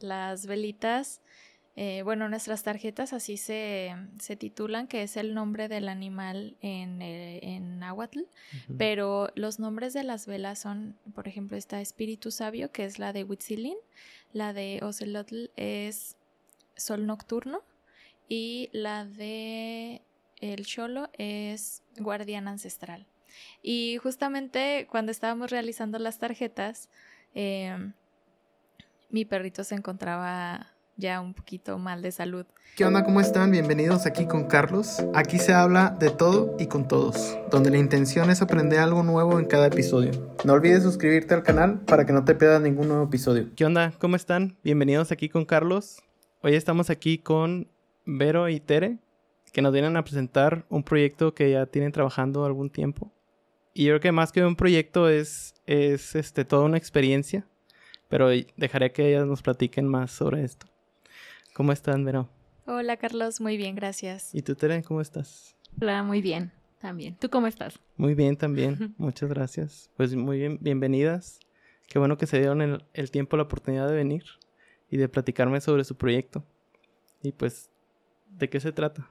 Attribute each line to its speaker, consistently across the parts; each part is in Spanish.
Speaker 1: Las velitas, eh, bueno, nuestras tarjetas así se, se, titulan, que es el nombre del animal en, eh, en náhuatl, pero los nombres de las velas son, por ejemplo, está Espíritu Sabio, que es la de Huitzilin, la de Ocelotl es Sol Nocturno y la de el Cholo es Guardián Ancestral. Y justamente cuando estábamos realizando las tarjetas, em, mi perrito se encontraba ya un poquito mal de salud.
Speaker 2: ¿Qué onda? ¿Cómo están? Bienvenidos aquí con Carlos. Aquí se habla de todo y con todos, donde la intención es aprender algo nuevo en cada episodio. No olvides suscribirte al canal para que no te pierdas ningún nuevo episodio.
Speaker 3: ¿Qué onda? ¿Cómo están? Bienvenidos aquí con Carlos. Hoy estamos aquí con Vero y Tere, que nos vienen a presentar un proyecto que ya tienen trabajando algún tiempo. Y yo creo que más que un proyecto es, es este, toda una experiencia. Pero dejaré que ellas nos platiquen más sobre esto. ¿Cómo están, Vero?
Speaker 1: Hola, Carlos. Muy bien, gracias.
Speaker 3: ¿Y tú, Tere, cómo estás?
Speaker 4: Hola, muy bien. También. ¿Tú cómo estás?
Speaker 3: Muy bien, también. Muchas gracias. Pues muy bien, bienvenidas. Qué bueno que se dieron el, el tiempo, la oportunidad de venir y de platicarme sobre su proyecto. Y pues, ¿de qué se trata?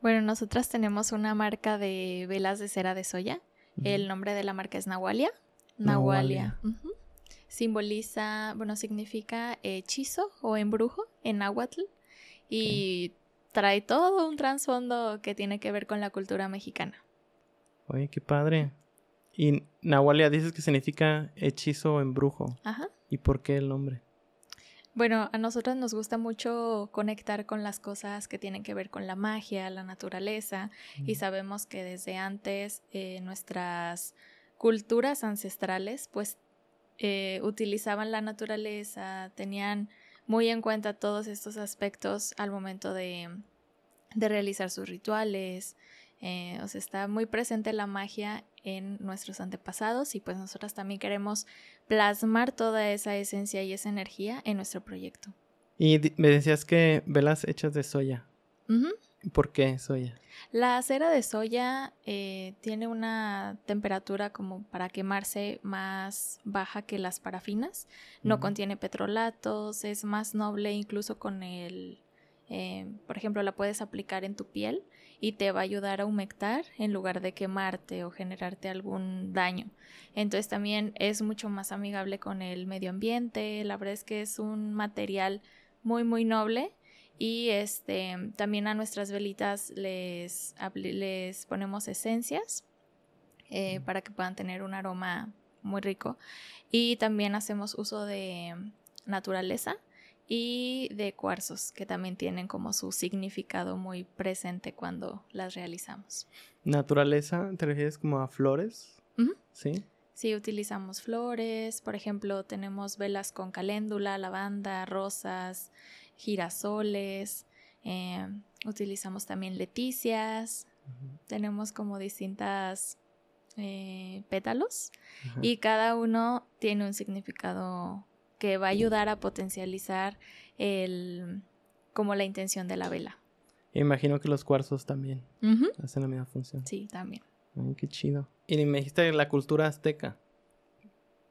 Speaker 1: Bueno, nosotras tenemos una marca de velas de cera de soya. El nombre de la marca es Nahualia. Nahualia. Simboliza, bueno, significa hechizo o embrujo en náhuatl. Y trae todo un trasfondo que tiene que ver con la cultura mexicana.
Speaker 3: Oye, qué padre. Y Nahualia dices que significa hechizo o embrujo. Ajá. ¿Y por qué el nombre?
Speaker 1: Bueno, a nosotros nos gusta mucho conectar con las cosas que tienen que ver con la magia, la naturaleza, y sabemos que desde antes eh, nuestras culturas ancestrales pues eh, utilizaban la naturaleza, tenían muy en cuenta todos estos aspectos al momento de, de realizar sus rituales, eh, o sea, está muy presente la magia en nuestros antepasados y pues nosotras también queremos plasmar toda esa esencia y esa energía en nuestro proyecto.
Speaker 3: Y me decías que velas hechas de soya. ¿Por qué soya?
Speaker 1: La cera de soya eh, tiene una temperatura como para quemarse más baja que las parafinas. No contiene petrolatos, es más noble incluso con el... Eh, por ejemplo, la puedes aplicar en tu piel y te va a ayudar a humectar en lugar de quemarte o generarte algún daño. Entonces también es mucho más amigable con el medio ambiente, la verdad es que es un material muy muy noble y este también a nuestras velitas les, les ponemos esencias eh, para que puedan tener un aroma muy rico y también hacemos uso de naturaleza y de cuarzos, que también tienen como su significado muy presente cuando las realizamos.
Speaker 3: ¿Naturaleza te refieres como a flores? Sí.
Speaker 1: Sí, utilizamos flores, por ejemplo, tenemos velas con caléndula, lavanda, rosas, girasoles, eh, utilizamos también leticias, tenemos como distintas eh, pétalos y cada uno tiene un significado que va a ayudar a potencializar el, como la intención de la vela.
Speaker 3: Imagino que los cuarzos también hacen la misma función.
Speaker 1: Sí, también.
Speaker 3: Ay, qué chido. Y me dijiste la cultura azteca.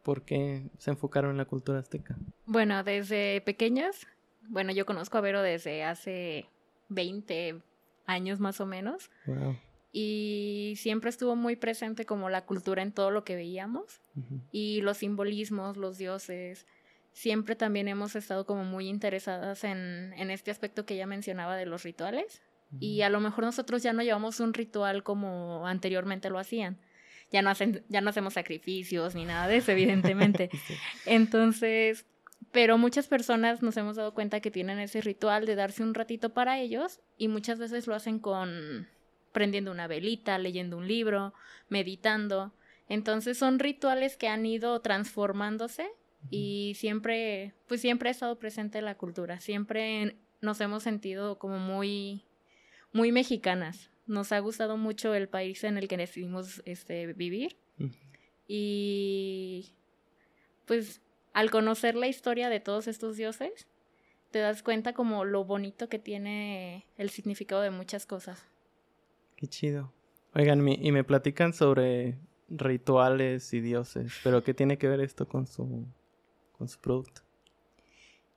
Speaker 3: ¿Por qué se enfocaron en la cultura azteca?
Speaker 4: Bueno, desde pequeñas, bueno, yo conozco a Vero desde hace 20 años más o menos. Wow. Y siempre estuvo muy presente como la cultura en todo lo que veíamos. Y los simbolismos, los dioses, siempre también hemos estado como muy interesadas en, en este aspecto que ella mencionaba de los rituales. Y a lo mejor nosotros ya no llevamos un ritual como anteriormente lo hacían. Ya no, hacen, ya no hacemos sacrificios ni nada de eso, evidentemente. Entonces, pero muchas personas nos hemos dado cuenta que tienen ese ritual de darse un ratito para ellos y muchas veces lo hacen con prendiendo una velita, leyendo un libro, meditando. Entonces son rituales que han ido transformándose y siempre, pues siempre ha estado presente la cultura, siempre nos hemos sentido como muy, muy mexicanas. Nos ha gustado mucho el país en el que decidimos este, vivir. Y pues al conocer la historia de todos estos dioses, te das cuenta como lo bonito que tiene el significado de muchas cosas.
Speaker 3: Qué chido. Oigan, y me platican sobre rituales y dioses, pero ¿qué tiene que ver esto con su con su producto?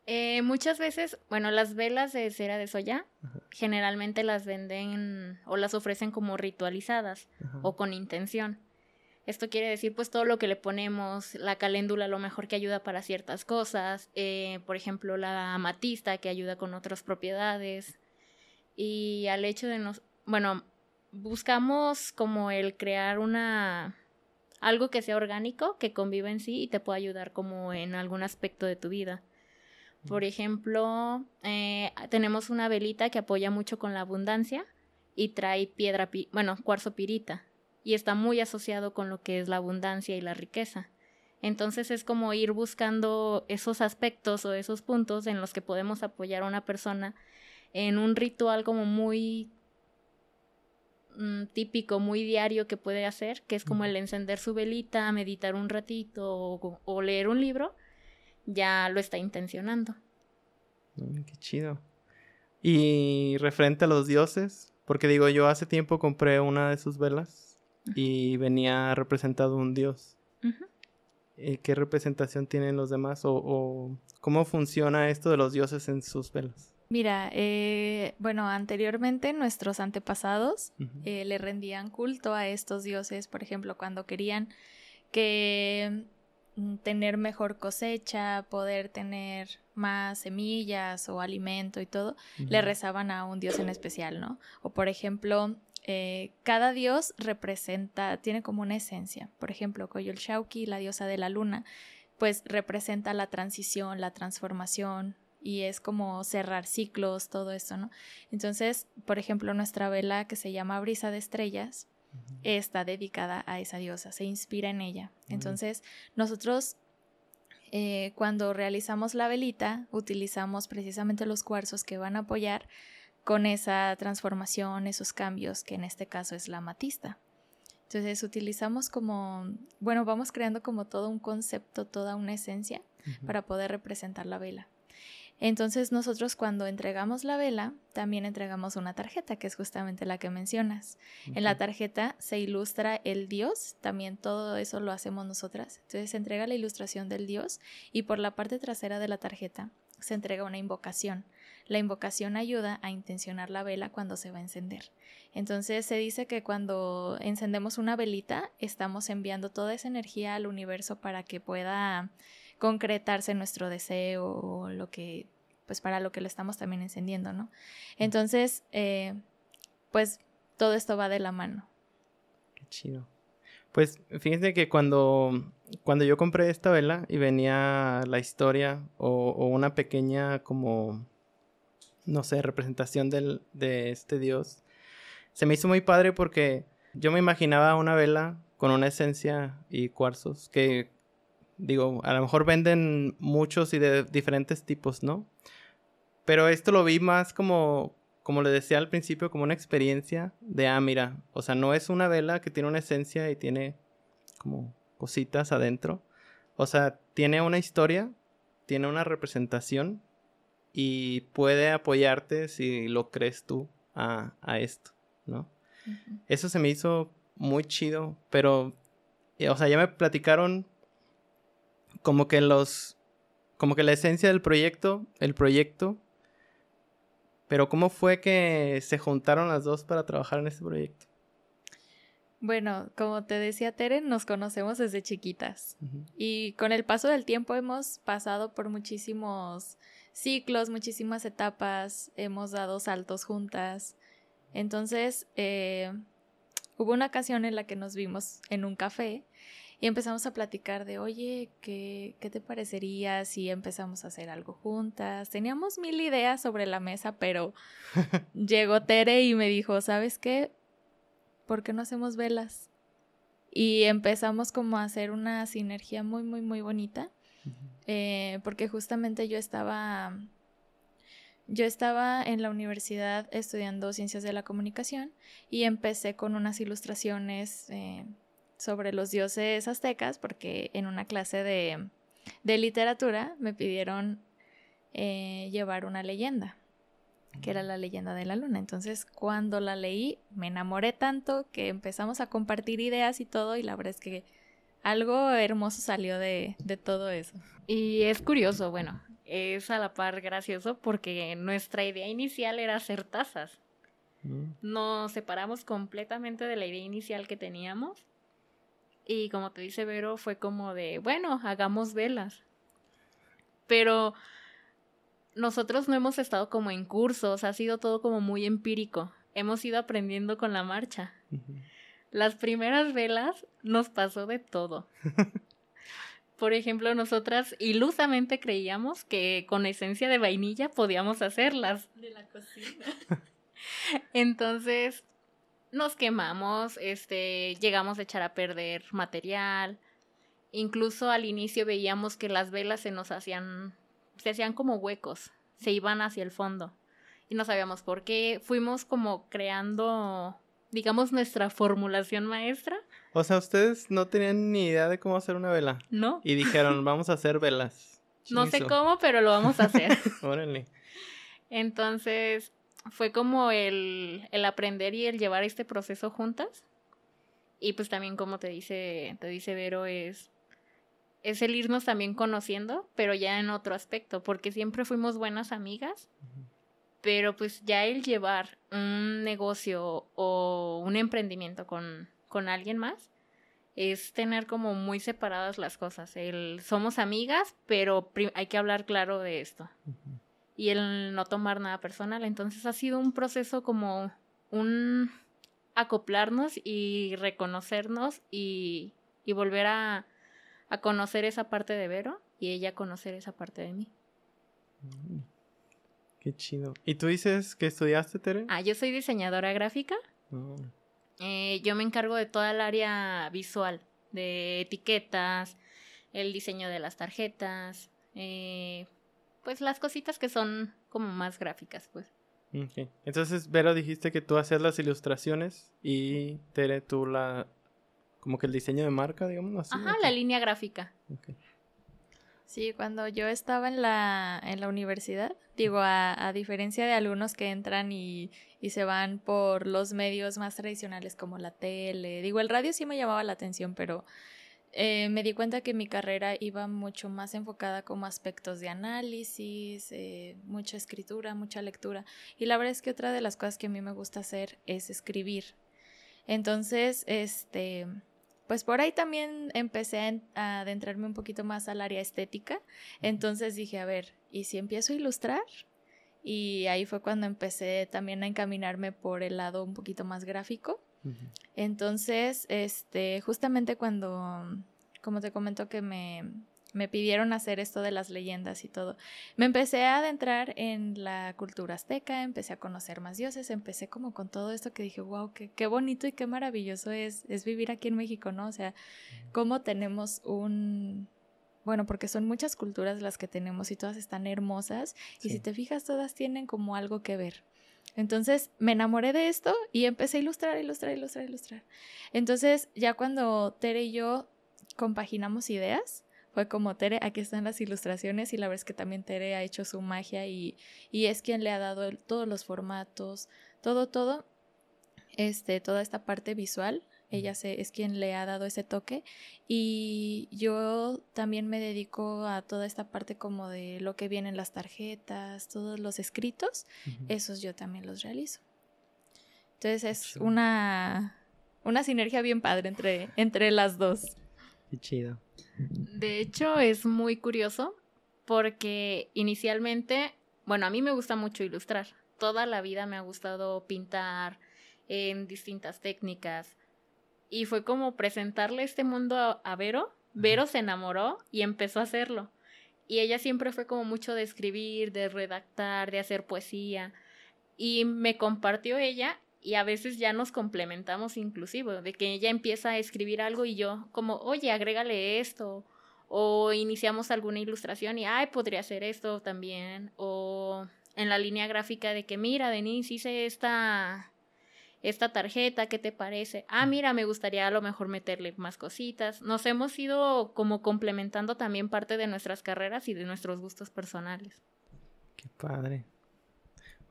Speaker 4: Eh, muchas veces, bueno, las velas de cera de soya generalmente las venden o las ofrecen como ritualizadas o con intención. Esto quiere decir pues todo lo que le ponemos, la caléndula a lo mejor que ayuda para ciertas cosas, eh, por ejemplo la amatista que ayuda con otras propiedades. Y al hecho de nos, bueno, buscamos como el crear una algo que sea orgánico, que conviva en sí y te pueda ayudar como en algún aspecto de tu vida. Por ejemplo, eh, tenemos una velita que apoya mucho con la abundancia y trae piedra, bueno, cuarzo pirita y está muy asociado con lo que es la abundancia y la riqueza. Entonces es como ir buscando esos aspectos o esos puntos en los que podemos apoyar a una persona en un ritual como muy mm, típico, muy diario que puede hacer, que es como el encender su velita, meditar un ratito o leer un libro ya lo está intencionando.
Speaker 3: Mm, qué chido. Y referente a los dioses, porque digo, yo hace tiempo compré una de sus velas y venía representado un dios. ¿Y ¿Qué representación tienen los demás? O, cómo funciona esto de los dioses en sus velas?
Speaker 1: Mira, eh, bueno, anteriormente nuestros antepasados eh, le rendían culto a estos dioses, por ejemplo, cuando querían que Mm, tener mejor cosecha, poder tener más semillas o alimento y todo, le rezaban a un dios en especial, ¿no? O por ejemplo, eh, cada dios representa, tiene como una esencia. Por ejemplo, Koyol Shauki, la diosa de la luna, pues representa la transición, la transformación, y es como cerrar ciclos, todo eso, ¿no? Entonces, por ejemplo, nuestra vela que se llama Brisa de Estrellas, está dedicada a esa diosa, se inspira en ella. Entonces, nosotros eh, cuando realizamos la velita, utilizamos precisamente los cuarzos que van a apoyar con esa transformación, esos cambios, que en este caso es la matista. Entonces utilizamos como, bueno, vamos creando como todo un concepto, toda una esencia para poder representar la vela. Entonces nosotros cuando entregamos la vela, también entregamos una tarjeta, que es justamente la que mencionas. En la tarjeta se ilustra el dios, también todo eso lo hacemos nosotras. Entonces se entrega la ilustración del dios y por la parte trasera de la tarjeta se entrega una invocación. La invocación ayuda a intencionar la vela cuando se va a encender. Entonces se dice que cuando encendemos una velita estamos enviando toda esa energía al universo para que pueda concretarse nuestro deseo o lo que, pues para lo que lo estamos también encendiendo, ¿no? Entonces, eh, pues todo esto va de la mano.
Speaker 3: Qué chido. Pues fíjense que cuando, cuando yo compré esta vela y venía la historia o, una pequeña como, no sé, representación del, de este dios, se me hizo muy padre porque yo me imaginaba una vela con una esencia y cuarzos que Digo, a lo mejor venden muchos y de diferentes tipos, ¿no? Pero esto lo vi más como, como le decía al principio, como una experiencia de, ah, mira, o sea, no es una vela que tiene una esencia y tiene como cositas adentro. O sea, tiene una historia, tiene una representación y puede apoyarte si lo crees tú a, esto, ¿no? Eso se me hizo muy chido, pero, eh, o sea, ya me platicaron como que los, como que la esencia del proyecto, el proyecto, pero ¿cómo fue que se juntaron las dos para trabajar en este proyecto?
Speaker 1: Bueno, como te decía Tere, nos conocemos desde chiquitas y con el paso del tiempo hemos pasado por muchísimos ciclos, muchísimas etapas, hemos dado saltos juntas. Entonces, eh, hubo una ocasión en la que nos vimos en un café y empezamos a platicar de, oye, ¿qué, ¿qué te parecería si empezamos a hacer algo juntas? Teníamos mil ideas sobre la mesa, pero llegó Tere y me dijo, ¿sabes qué? ¿Por qué no hacemos velas? Y empezamos como a hacer una sinergia muy, muy, muy bonita, eh, porque justamente yo estaba... Yo estaba en la universidad estudiando ciencias de la comunicación y empecé con unas ilustraciones eh, sobre los dioses aztecas porque en una clase de, literatura me pidieron eh, llevar una leyenda, que era la leyenda de la luna. Entonces, cuando la leí, me enamoré tanto que empezamos a compartir ideas y todo, y la verdad es que algo hermoso salió de, de todo eso.
Speaker 4: Y es curioso, bueno, es a la par gracioso porque nuestra idea inicial era hacer tazas. Mm. Nos separamos completamente de la idea inicial que teníamos. Y como te dice Vero, fue como de, bueno, hagamos velas. Pero nosotros no hemos estado como en cursos, ha sido todo como muy empírico. Hemos ido aprendiendo con la marcha. Las primeras velas nos pasó de todo. Por ejemplo, nosotras ilusamente creíamos que con esencia de vainilla podíamos hacerlas.
Speaker 1: De la cocina.
Speaker 4: Entonces, nos quemamos, este, llegamos a echar a perder material. Incluso al inicio veíamos que las velas se nos hacían, se hacían como huecos, se iban hacia el fondo. Y no sabíamos por qué. Fuimos como creando, digamos, nuestra formulación maestra.
Speaker 3: O sea, ustedes no tenían ni idea de cómo hacer una vela.
Speaker 4: No.
Speaker 3: Y dijeron, vamos a hacer velas.
Speaker 4: No sé cómo, pero lo vamos a hacer. Órale. Entonces, fue como el, el aprender y el llevar este proceso juntas. Y pues también como te dice, te dice Vero, es, es el irnos también conociendo, pero ya en otro aspecto, porque siempre fuimos buenas amigas, pero pues ya el llevar un negocio o un emprendimiento con, con alguien más, es tener como muy separadas las cosas. El, somos amigas, pero hay que hablar claro de esto y el no tomar nada personal. Entonces ha sido un proceso como un acoplarnos y reconocernos y, y volver a, a, conocer esa parte de Vero y ella conocer esa parte de mí.
Speaker 3: Mm, qué chido. ¿Y tú dices que estudiaste, Tere?
Speaker 4: Ah, yo soy diseñadora gráfica. Oh. Eh, yo me encargo de toda el área visual, de etiquetas, el diseño de las tarjetas, eh, pues las cositas que son como más gráficas, pues.
Speaker 3: Okay. Entonces, Vero, dijiste que tú hacías las ilustraciones y Tere, tú la... como que el diseño de marca, digamos así.
Speaker 4: Ajá, la línea gráfica.
Speaker 1: Sí, cuando yo estaba en la, en la universidad, digo, a, diferencia de alumnos que entran y, y, se van por los medios más tradicionales como la tele, digo, el radio sí me llamaba la atención, pero eh, me di cuenta que mi carrera iba mucho más enfocada como aspectos de análisis, eh, mucha escritura, mucha lectura. Y la verdad es que otra de las cosas que a mí me gusta hacer es escribir. Entonces, este, pues por ahí también empecé a, adentrarme un poquito más al área estética. Entonces dije, a ver, ¿y si empiezo a ilustrar? Y ahí fue cuando empecé también a encaminarme por el lado un poquito más gráfico. Entonces, este, justamente cuando, como te comento que me, me pidieron hacer esto de las leyendas y todo. Me empecé a adentrar en la cultura azteca, empecé a conocer más dioses, empecé como con todo esto que dije, wow, qué, qué bonito y qué maravilloso es, es vivir aquí en México, ¿no? O sea, cómo tenemos un... Bueno, porque son muchas culturas las que tenemos y todas están hermosas y si te fijas todas tienen como algo que ver. Entonces me enamoré de esto y empecé a ilustrar, ilustrar, ilustrar, ilustrar. Entonces ya cuando Tere y yo compaginamos ideas, fue como Tere, aquí están las ilustraciones y la verdad es que también Tere ha hecho su magia y, y es quien le ha dado todos los formatos, todo, todo, este, toda esta parte visual ella se, es quien le ha dado ese toque y yo también me dedico a toda esta parte como de lo que vienen las tarjetas, todos los escritos, esos yo también los realizo. Entonces es una, una sinergia bien padre entre, entre las dos.
Speaker 3: Qué chido.
Speaker 4: De hecho es muy curioso porque inicialmente, bueno, a mí me gusta mucho ilustrar. Toda la vida me ha gustado pintar en distintas técnicas y fue como presentarle este mundo a, Vero. Vero se enamoró y empezó a hacerlo. Y ella siempre fue como mucho de escribir, de redactar, de hacer poesía. Y me compartió ella y a veces ya nos complementamos inclusive, de que ella empieza a escribir algo y yo como, oye, agrégale esto, o iniciamos alguna ilustración y, ay, podría hacer esto también, o en la línea gráfica de que, mira, Denise, hice esta, esta tarjeta, ¿qué te parece? Ah, mira, me gustaría a lo mejor meterle más cositas. Nos hemos ido como complementando también parte de nuestras carreras y de nuestros gustos personales.
Speaker 3: Qué padre.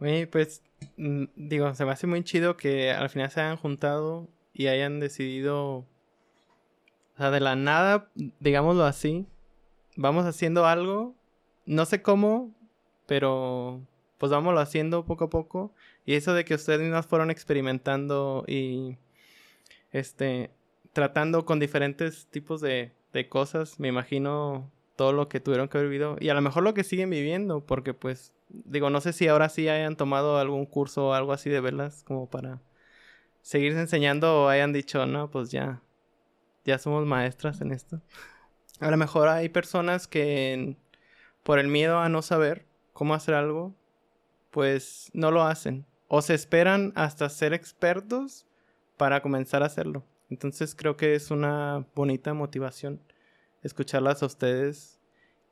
Speaker 3: Oye, pues mm, digo, se me hace muy chido que al final se hayan juntado y hayan decidido, o sea, de la nada, digámoslo así, vamos haciendo algo no sé cómo, pero pues vámonos haciendo poco a poco. Y eso de que ustedes mismas fueron experimentando y este tratando con diferentes tipos de, de cosas, me imagino todo lo que tuvieron que haber vivido y a lo mejor lo que siguen viviendo, porque pues digo, no sé si ahora sí hayan tomado algún curso o algo así de velas como para seguirse enseñando o hayan dicho, no, pues ya, ya somos maestras en esto. A lo mejor hay personas que por el miedo a no saber cómo hacer algo, pues no lo hacen. O se esperan hasta ser expertos para comenzar a hacerlo. Entonces creo que es una bonita motivación escucharlas a ustedes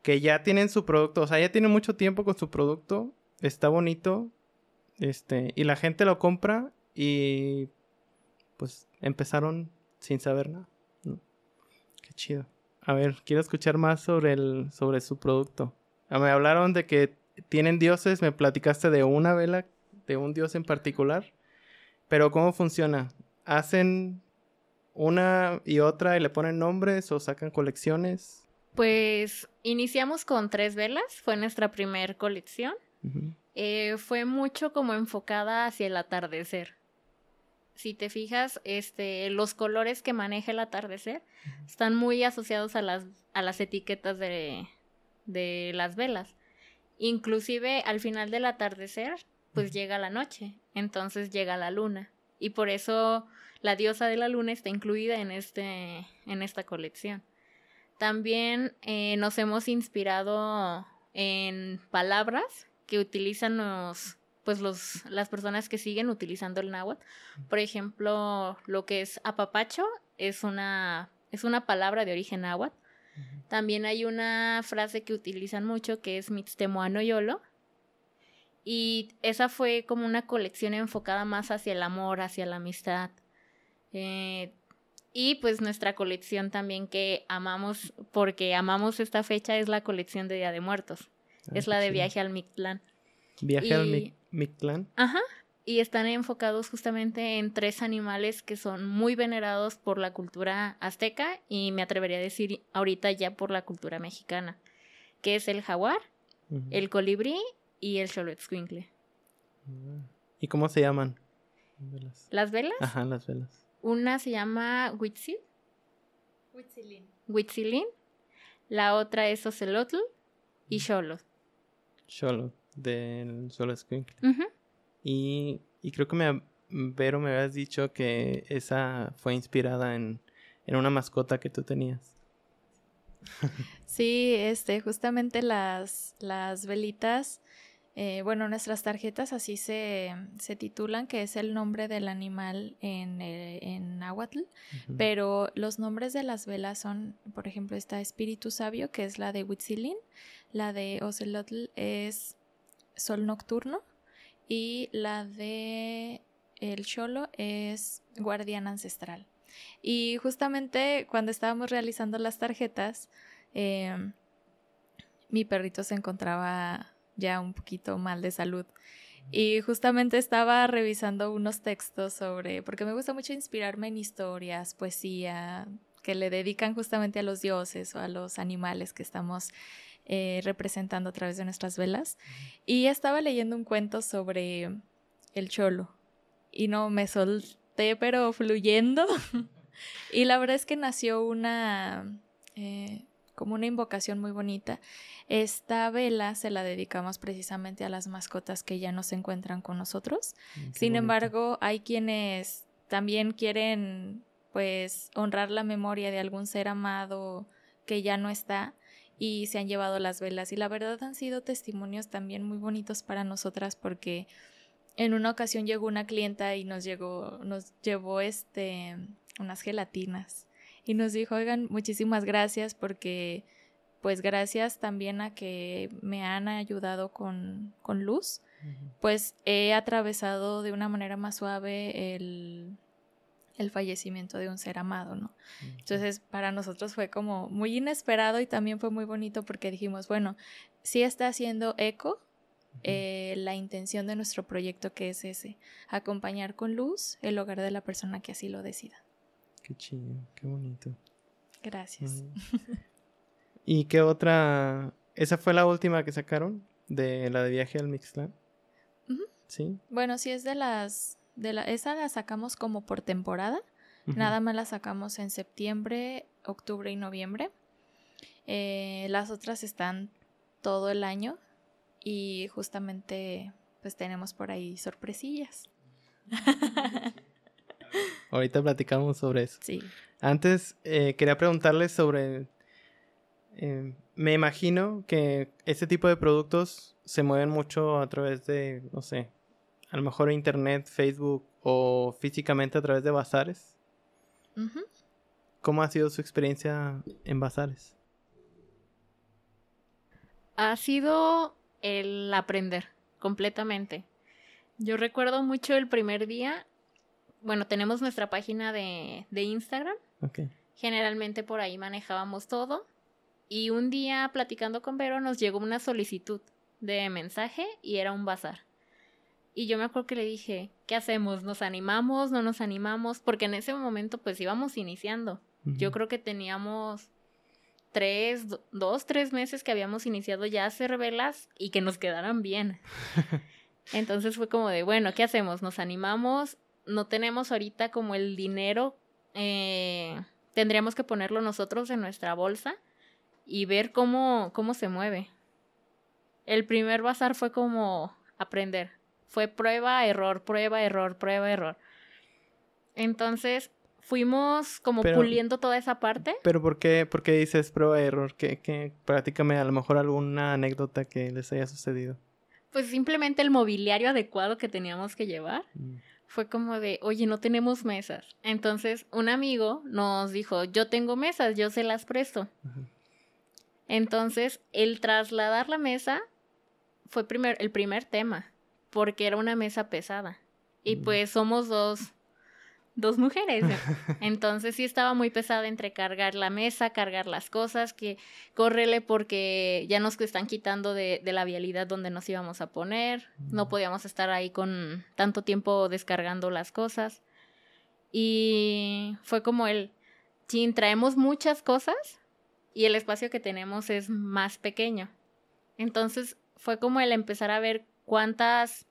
Speaker 3: que ya tienen su producto, o sea, ya tienen mucho tiempo con su producto, está bonito, este, y la gente lo compra y pues empezaron sin saber nada. Qué chido. A ver, quiero escuchar más sobre el sobre su producto. Ah, me hablaron de que tienen dioses, me platicaste de una vela, de un dios en particular. Pero ¿cómo funciona? ¿Hacen una y otra y le ponen nombres o sacan colecciones?
Speaker 4: Pues iniciamos con tres velas, fue nuestra primer colección. Eh, fue mucho como enfocada hacia el atardecer. Si te fijas, este, los colores que maneja el atardecer están muy asociados a las, a las etiquetas de, de las velas. Inclusive al final del atardecer, pues llega la noche, entonces llega la luna. Y por eso la diosa de la luna está incluida en, este, en esta colección. También eh, nos hemos inspirado en palabras que utilizan los, pues los, las personas que siguen utilizando el náhuatl. Por ejemplo, lo que es apapacho es una, es una palabra de origen náhuatl también hay una frase que utilizan mucho que es Mitztemoano Yolo. Y esa fue como una colección enfocada más hacia el amor, hacia la amistad. Eh, y pues nuestra colección también que amamos, porque amamos esta fecha, es la colección de Día de Muertos. Ah, es la de Viaje al Mictlán.
Speaker 3: ¿Viaje al Mictlán?
Speaker 4: Ajá y están enfocados justamente en tres animales que son muy venerados por la cultura azteca y me atrevería a decir ahorita ya por la cultura mexicana, que es el jaguar, el colibrí y el xoloitzcuincle.
Speaker 3: ¿Y cómo se llaman?
Speaker 4: ¿Las velas?
Speaker 3: Ajá, las velas.
Speaker 4: Una se llama Huitzil.
Speaker 1: Huitzilín.
Speaker 4: Huitzilín. La otra es Ocelotl y Xolo.
Speaker 3: Xolo, del Xoloitzcuincle. Y, creo que me, Vero me habías dicho que esa fue inspirada en, una mascota que tú tenías.
Speaker 1: Sí, este, justamente las, las velitas, eh, bueno, nuestras tarjetas así se, se, titulan, que es el nombre del animal en, eh, en náhuatl, pero los nombres de las velas son, por ejemplo, esta Espíritu Sabio, que es la de Huitzilin, la de Ocelotl es Sol Nocturno, y la de el Cholo es Guardián Ancestral. Y justamente cuando estábamos realizando las tarjetas, em, mi perrito se encontraba ya un poquito mal de salud. Y justamente estaba revisando unos textos sobre, porque me gusta mucho inspirarme en historias, poesía, que le dedican justamente a los dioses o a los animales que estamos eh, representando a través de nuestras velas. Y estaba leyendo un cuento sobre el cholo. Y no, me solté, pero fluyendo. y la verdad es que nació una... Eh, como una invocación muy bonita. Esta vela se la dedicamos precisamente a las mascotas que ya no se encuentran con nosotros. Mm, Sin embargo, hay quienes también quieren pues honrar la memoria de algún ser amado que ya no está y se han llevado las velas. Y la verdad han sido testimonios también muy bonitos para nosotras porque en una ocasión llegó una clienta y nos llegó, nos llevó este unas gelatinas y nos dijo, oigan, muchísimas gracias porque pues gracias también a que me han ayudado con, con luz, pues he atravesado de una manera más suave el, el fallecimiento de un ser amado, ¿no? Entonces, para nosotros fue como muy inesperado y también fue muy bonito porque dijimos, bueno, sí está haciendo eco eh, la intención de nuestro proyecto que es ese, acompañar con luz el hogar de la persona que así lo decida.
Speaker 3: Qué chido, qué bonito.
Speaker 1: Gracias.
Speaker 3: ¿Y qué otra ¿Esa fue la última que sacaron? De la de viaje al Mixland. Sí.
Speaker 1: Bueno, sí es de las. De la, esa la sacamos como por temporada. Nada más la sacamos en septiembre, octubre y noviembre. Eh, las otras están todo el año. Y justamente, pues tenemos por ahí sorpresillas.
Speaker 3: Ahorita platicamos sobre eso.
Speaker 1: Sí.
Speaker 3: Antes eh, quería preguntarles sobre eh, me imagino que este tipo de productos se mueven mucho a través de, no sé, a lo mejor internet, Facebook o físicamente a través de bazares. ¿Cómo ha sido su experiencia en bazares?
Speaker 4: Ha sido el aprender completamente. Yo recuerdo mucho el primer día, bueno, tenemos nuestra página de, de Instagram. Generalmente por ahí manejábamos todo y un día platicando con Vero nos llegó una solicitud de mensaje y era un bazar. Y yo me acuerdo que le dije, ¿qué hacemos? ¿Nos animamos? ¿No nos animamos? Porque en ese momento pues íbamos iniciando. Yo creo que teníamos tres, dos, tres meses que habíamos iniciado ya a hacer velas y que nos quedaran bien. Entonces fue como de, bueno, ¿qué hacemos? ¿Nos animamos? No tenemos ahorita como el dinero. Eh, tendríamos que ponerlo nosotros en nuestra bolsa y ver cómo, cómo se mueve. El primer bazar fue como aprender. Fue prueba, error, prueba, error, prueba, error. Entonces fuimos como puliendo toda esa parte.
Speaker 3: Pero ¿por qué, por qué dices prueba, error? ¿Qué, qué, prácticame a lo mejor alguna anécdota que les haya sucedido.
Speaker 4: Pues simplemente el mobiliario adecuado que teníamos que llevar. Mm. Fue como de, oye, no tenemos mesas. Entonces un amigo nos dijo, yo tengo mesas, yo se las presto. Entonces, el trasladar la mesa fue primer, el primer tema, porque era una mesa pesada. Y pues somos dos, dos mujeres. Entonces sí estaba muy pesada entre cargar la mesa, cargar las cosas, que córrele porque ya nos están quitando de, de la vialidad donde nos íbamos a poner. No mm. podíamos estar ahí con tanto tiempo descargando las cosas. Y fue como el, chin, traemos muchas cosas, y el espacio que tenemos es más pequeño. Entonces fue como el empezar a ver cuántas,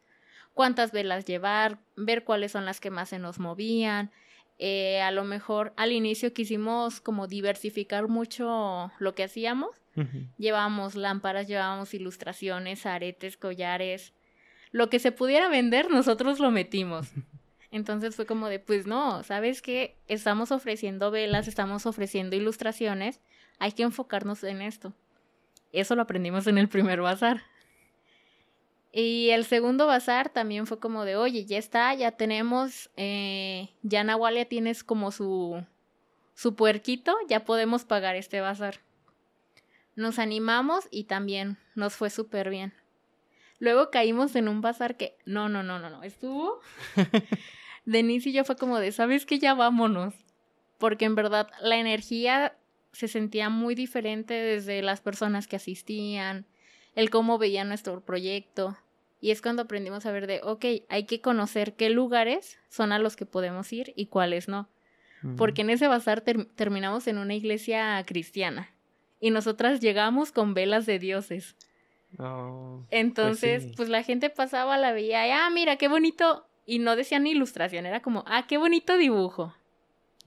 Speaker 4: cuántas velas llevar, ver cuáles son las que más se nos movían. Eh, a lo mejor al inicio quisimos como diversificar mucho lo que hacíamos. Llevábamos lámparas, llevábamos ilustraciones, aretes, collares. Lo que se pudiera vender, nosotros lo metimos. Entonces fue como de, pues no, ¿sabes qué? Estamos ofreciendo velas, estamos ofreciendo ilustraciones, hay que enfocarnos en esto. Eso lo aprendimos en el primer bazar. Y el segundo bazar también fue como de, oye, ya está, ya tenemos, eh, ya Nahualia tienes como su, su puerquito, ya podemos pagar este bazar. Nos animamos y también nos fue súper bien. Luego caímos en un bazar que, no, no, no, no, no, estuvo. Denise y yo fue como de, ¿sabes qué? Ya vámonos. Porque en verdad la energía se sentía muy diferente desde las personas que asistían, el cómo veían nuestro proyecto. Y es cuando aprendimos a ver de, ok, hay que conocer qué lugares son a los que podemos ir y cuáles no. Porque en ese bazar terminamos en una iglesia cristiana y nosotras llegamos con velas de dioses. Oh, pues Entonces, pues, la gente pasaba, la veía, y, ah, mira, qué bonito. Y no decían ilustración, era como, ah, qué bonito dibujo.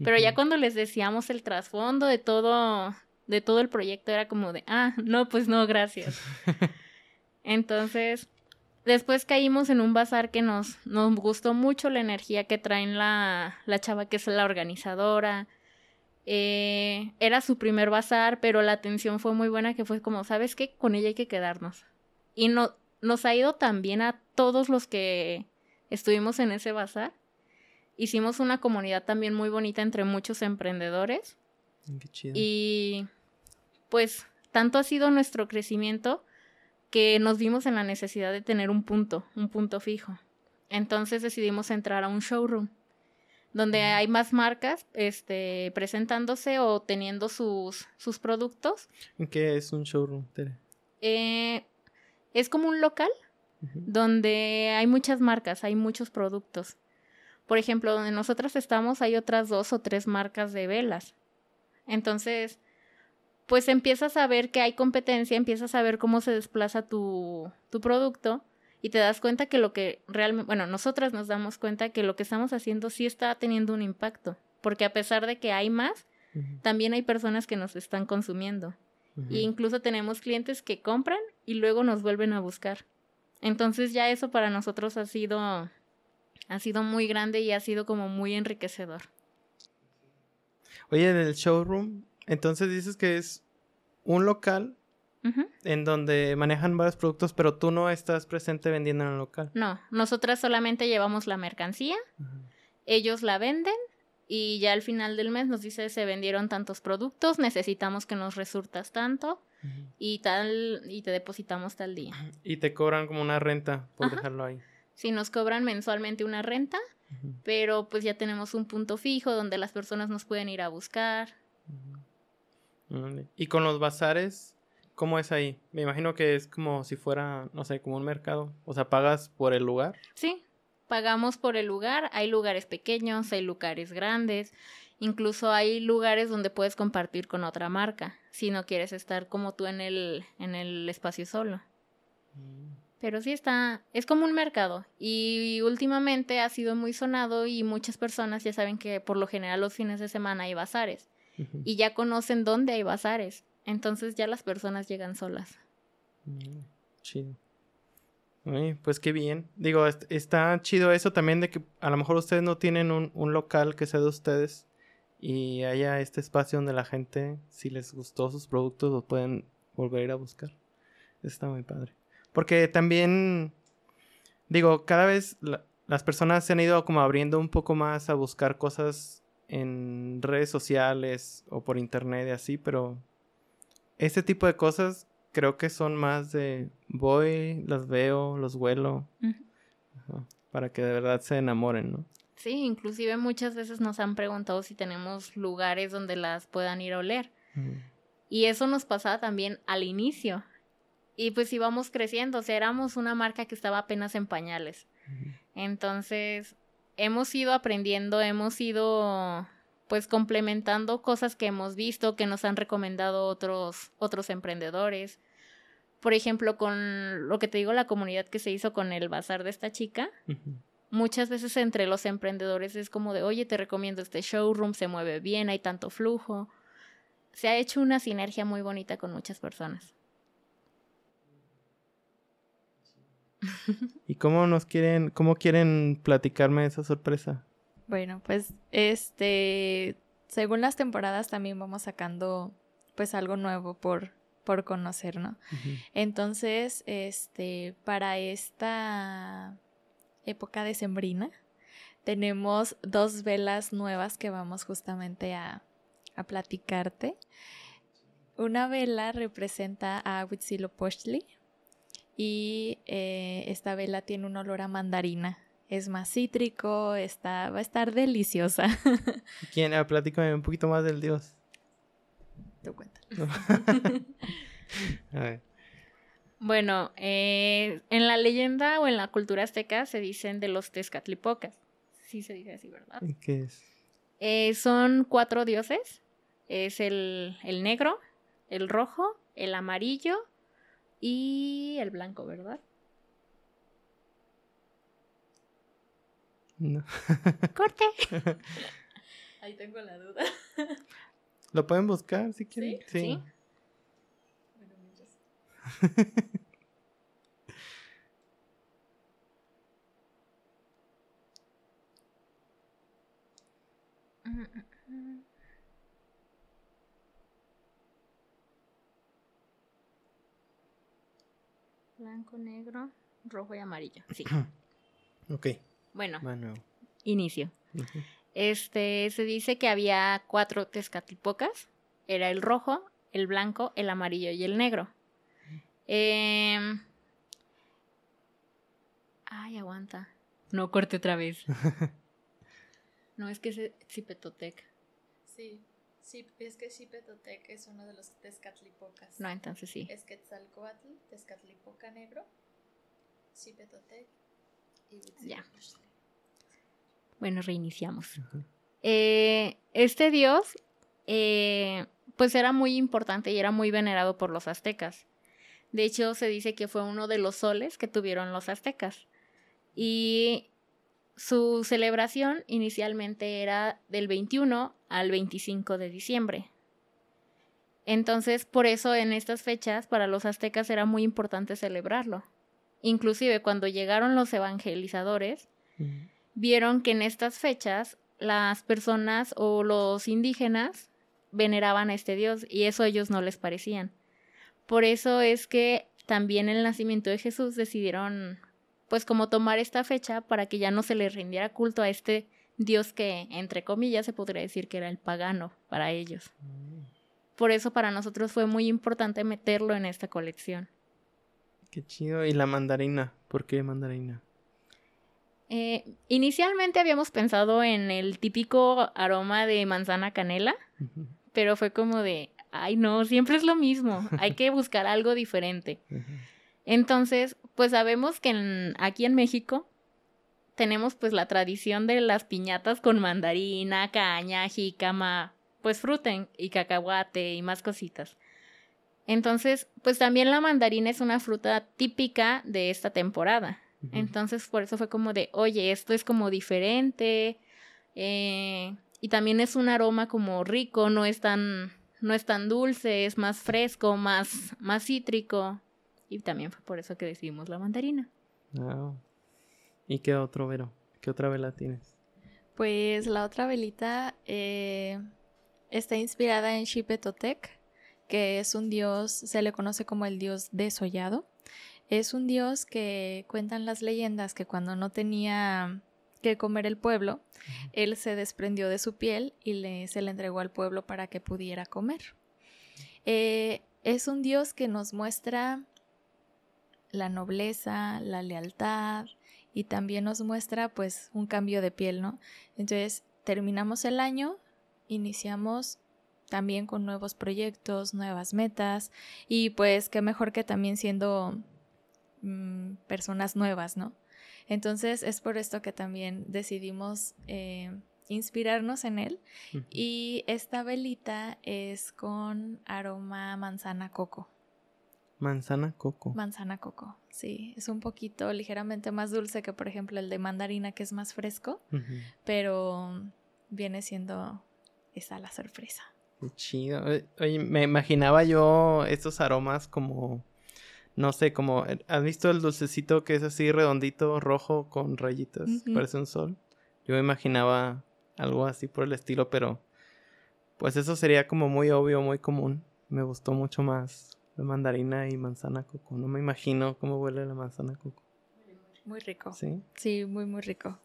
Speaker 4: Pero ya cuando les decíamos el trasfondo de todo, de todo el proyecto, era como de, ah, no, pues no, gracias. Entonces, después caímos en un bazar que nos, nos gustó mucho la energía que traen la, la chava que es la organizadora. Eh, era su primer bazar, pero la atención fue muy buena, que fue como, ¿sabes qué? Con ella hay que quedarnos. Y no, nos ha ido también a todos los que estuvimos en ese bazar hicimos una comunidad también muy bonita entre muchos emprendedores.
Speaker 3: Mm, qué chido.
Speaker 4: Y pues tanto ha sido nuestro crecimiento que nos vimos en la necesidad de tener un punto, un punto fijo. Entonces decidimos entrar a un showroom donde mm. hay más marcas este, presentándose o teniendo sus, sus productos.
Speaker 3: ¿Qué es un showroom,
Speaker 4: eh, es como un local donde hay muchas marcas, hay muchos productos. Por ejemplo, donde nosotras estamos hay otras dos o tres marcas de velas. Entonces, pues empiezas a ver que hay competencia, empiezas a ver cómo se desplaza tu, tu producto y te das cuenta que lo que realmente, bueno, nosotras nos damos cuenta que lo que estamos haciendo sí está teniendo un impacto, porque a pesar de que hay más, también hay personas que nos están consumiendo. E incluso tenemos clientes que compran y luego nos vuelven a buscar. Entonces ya eso para nosotros ha sido ha sido muy grande y ha sido como muy enriquecedor.
Speaker 3: Oye, del showroom, entonces dices que es un local en donde manejan varios productos, pero tú no estás presente vendiendo en el local.
Speaker 4: No, nosotras solamente llevamos la mercancía, ellos la venden y ya al final del mes nos dice se vendieron tantos productos, necesitamos que nos resurtas tanto y tal y te depositamos tal día.
Speaker 3: Y te cobran como una renta por dejarlo ahí.
Speaker 4: Sí, nos cobran mensualmente una renta, pero pues ya tenemos un punto fijo donde las personas nos pueden ir a buscar.
Speaker 3: ¿Y con los bazares? ¿Cómo es ahí? Me imagino que es como si fuera, no sé, como un mercado. O sea, ¿pagas por el lugar?
Speaker 4: Sí, pagamos por el lugar. Hay lugares pequeños, hay lugares grandes. Incluso hay lugares donde puedes compartir con otra marca, si no quieres estar como tú en el, en el espacio solo. Mm. Pero sí está, es como un mercado y últimamente ha sido muy sonado y muchas personas ya saben que por lo general los fines de semana hay bazares y ya conocen dónde hay bazares. Entonces ya las personas llegan solas.
Speaker 3: Mm, chido. pues qué bien. Digo, está chido eso también de que a lo mejor ustedes no tienen un, un, local que sea de ustedes y haya este espacio donde la gente, si les gustó sus productos, los pueden volver a ir a buscar. Está muy padre. Porque también, digo, cada vez las personas se han ido como abriendo un poco más a buscar cosas en redes sociales o por internet y así, pero este tipo de cosas creo que son más de voy, las veo, los huelo, para que de verdad se enamoren, ¿no?
Speaker 4: Sí, inclusive muchas veces nos han preguntado si tenemos lugares donde las puedan ir a oler. Y eso nos pasaba también al inicio. Y pues íbamos creciendo, o sea, éramos una marca que estaba apenas en pañales. Entonces, hemos ido aprendiendo, hemos ido pues complementando cosas que hemos visto, que nos han recomendado otros, otros emprendedores. Por ejemplo, con lo que te digo, la comunidad que se hizo con el bazar de esta chica. Muchas veces entre los emprendedores es como de, oye, te recomiendo este showroom, se mueve bien, hay tanto flujo. Se ha hecho una sinergia muy bonita con muchas personas.
Speaker 3: ¿Y cómo nos quieren, cómo quieren platicarme esa sorpresa?
Speaker 1: Bueno, pues este, según las temporadas también vamos sacando pues algo nuevo por, por conocer, ¿no? Entonces, este, para esta época decembrina, tenemos dos velas nuevas que vamos justamente a, a platicarte. Una vela representa a Huitzilopochtli y eh, esta vela tiene un olor a mandarina es más cítrico, está, va a estar deliciosa.
Speaker 3: ¿Quién? Ah, platícame un poquito más del dios.
Speaker 1: Te cuento.
Speaker 4: Bueno, eh, en la leyenda o en la cultura azteca se dicen de los Tezcatlipocas. Sí se dice así, ¿verdad?
Speaker 3: ¿Qué es?
Speaker 4: Eh, son cuatro dioses. Es el, el negro, el rojo, el amarillo y el blanco, ¿verdad?
Speaker 3: No.
Speaker 4: Corte.
Speaker 1: Ahí tengo la duda.
Speaker 3: Lo pueden buscar si quieren. Sí. ¿Sí?
Speaker 4: Blanco, negro, rojo y amarillo. Sí.
Speaker 3: ok.
Speaker 4: Bueno, inicio. Este, se dice que había cuatro Tezcatlipocas. Era el rojo, el blanco, el amarillo y el negro. Em, ay, aguanta. No corte otra vez. no, es que es Cipetotec.
Speaker 1: Sí, sí, es que Cipetotec es uno de los Tezcatlipocas.
Speaker 4: No, entonces sí.
Speaker 1: Es Quetzalcoatl, Tezcatlipoca negro, Cipetotec
Speaker 4: ya. Bueno, reiniciamos. Eh, este dios, eh, pues era muy importante y era muy venerado por los aztecas. De hecho, se dice que fue uno de los soles que tuvieron los aztecas. Y su celebración inicialmente era del 21 al 25 de diciembre. Entonces, por eso en estas fechas para los aztecas era muy importante celebrarlo. Inclusive cuando llegaron los evangelizadores, vieron que en estas fechas las personas o los indígenas veneraban a este dios y eso a ellos no les parecían. Por eso es que también el nacimiento de Jesús decidieron pues como tomar esta fecha para que ya no se le rindiera culto a este dios que entre comillas se podría decir que era el pagano para ellos. Mm. Por eso para nosotros fue muy importante meterlo en esta colección.
Speaker 3: Qué chido. ¿Y la mandarina? ¿Por qué mandarina?
Speaker 4: Eh, inicialmente habíamos pensado en el típico aroma de manzana canela, pero fue como de, ay no, siempre es lo mismo, hay que buscar algo diferente. Entonces, pues sabemos que aquí en México tenemos pues la tradición de las piñatas con mandarina, caña, jícama, pues fruta y cacahuate y más cositas. Entonces, pues también la mandarina es una fruta típica de esta temporada. Entonces, por eso fue como de, oye, esto es como diferente. Eh, y también es un aroma como rico, no es tan, no es tan dulce, es más fresco, más, más cítrico. Y también fue por eso que decidimos la mandarina.
Speaker 3: ¿Y qué otro, Vero? ¿Qué otra vela tienes?
Speaker 1: Pues la otra velita eh, está inspirada en Xipetotec, que es un dios, se le conoce como el dios desollado. Es un dios que cuentan las leyendas que cuando no tenía que comer el pueblo, él se desprendió de su piel y le, se le entregó al pueblo para que pudiera comer. Eh, es un dios que nos muestra la nobleza, la lealtad y también nos muestra pues un cambio de piel, ¿no? Entonces terminamos el año, iniciamos también con nuevos proyectos, nuevas metas y pues qué mejor que también siendo Mm, personas nuevas, ¿no? Entonces es por esto que también decidimos eh, inspirarnos en él. Y esta velita es con aroma manzana coco.
Speaker 3: Manzana coco.
Speaker 1: Manzana coco, sí. Es un poquito ligeramente más dulce que por ejemplo el de mandarina que es más fresco, pero viene siendo esa la sorpresa.
Speaker 3: Qué chido. Oye, me imaginaba yo estos aromas como no sé, como, ¿has visto el dulcecito que es así redondito, rojo, con rayitas? Parece un sol. Yo me imaginaba algo así por el estilo, pero pues eso sería como muy obvio, muy común. Me gustó mucho más la mandarina y manzana coco. No me imagino cómo huele la manzana coco.
Speaker 1: Muy rico. ¿Sí? Sí, muy, muy rico.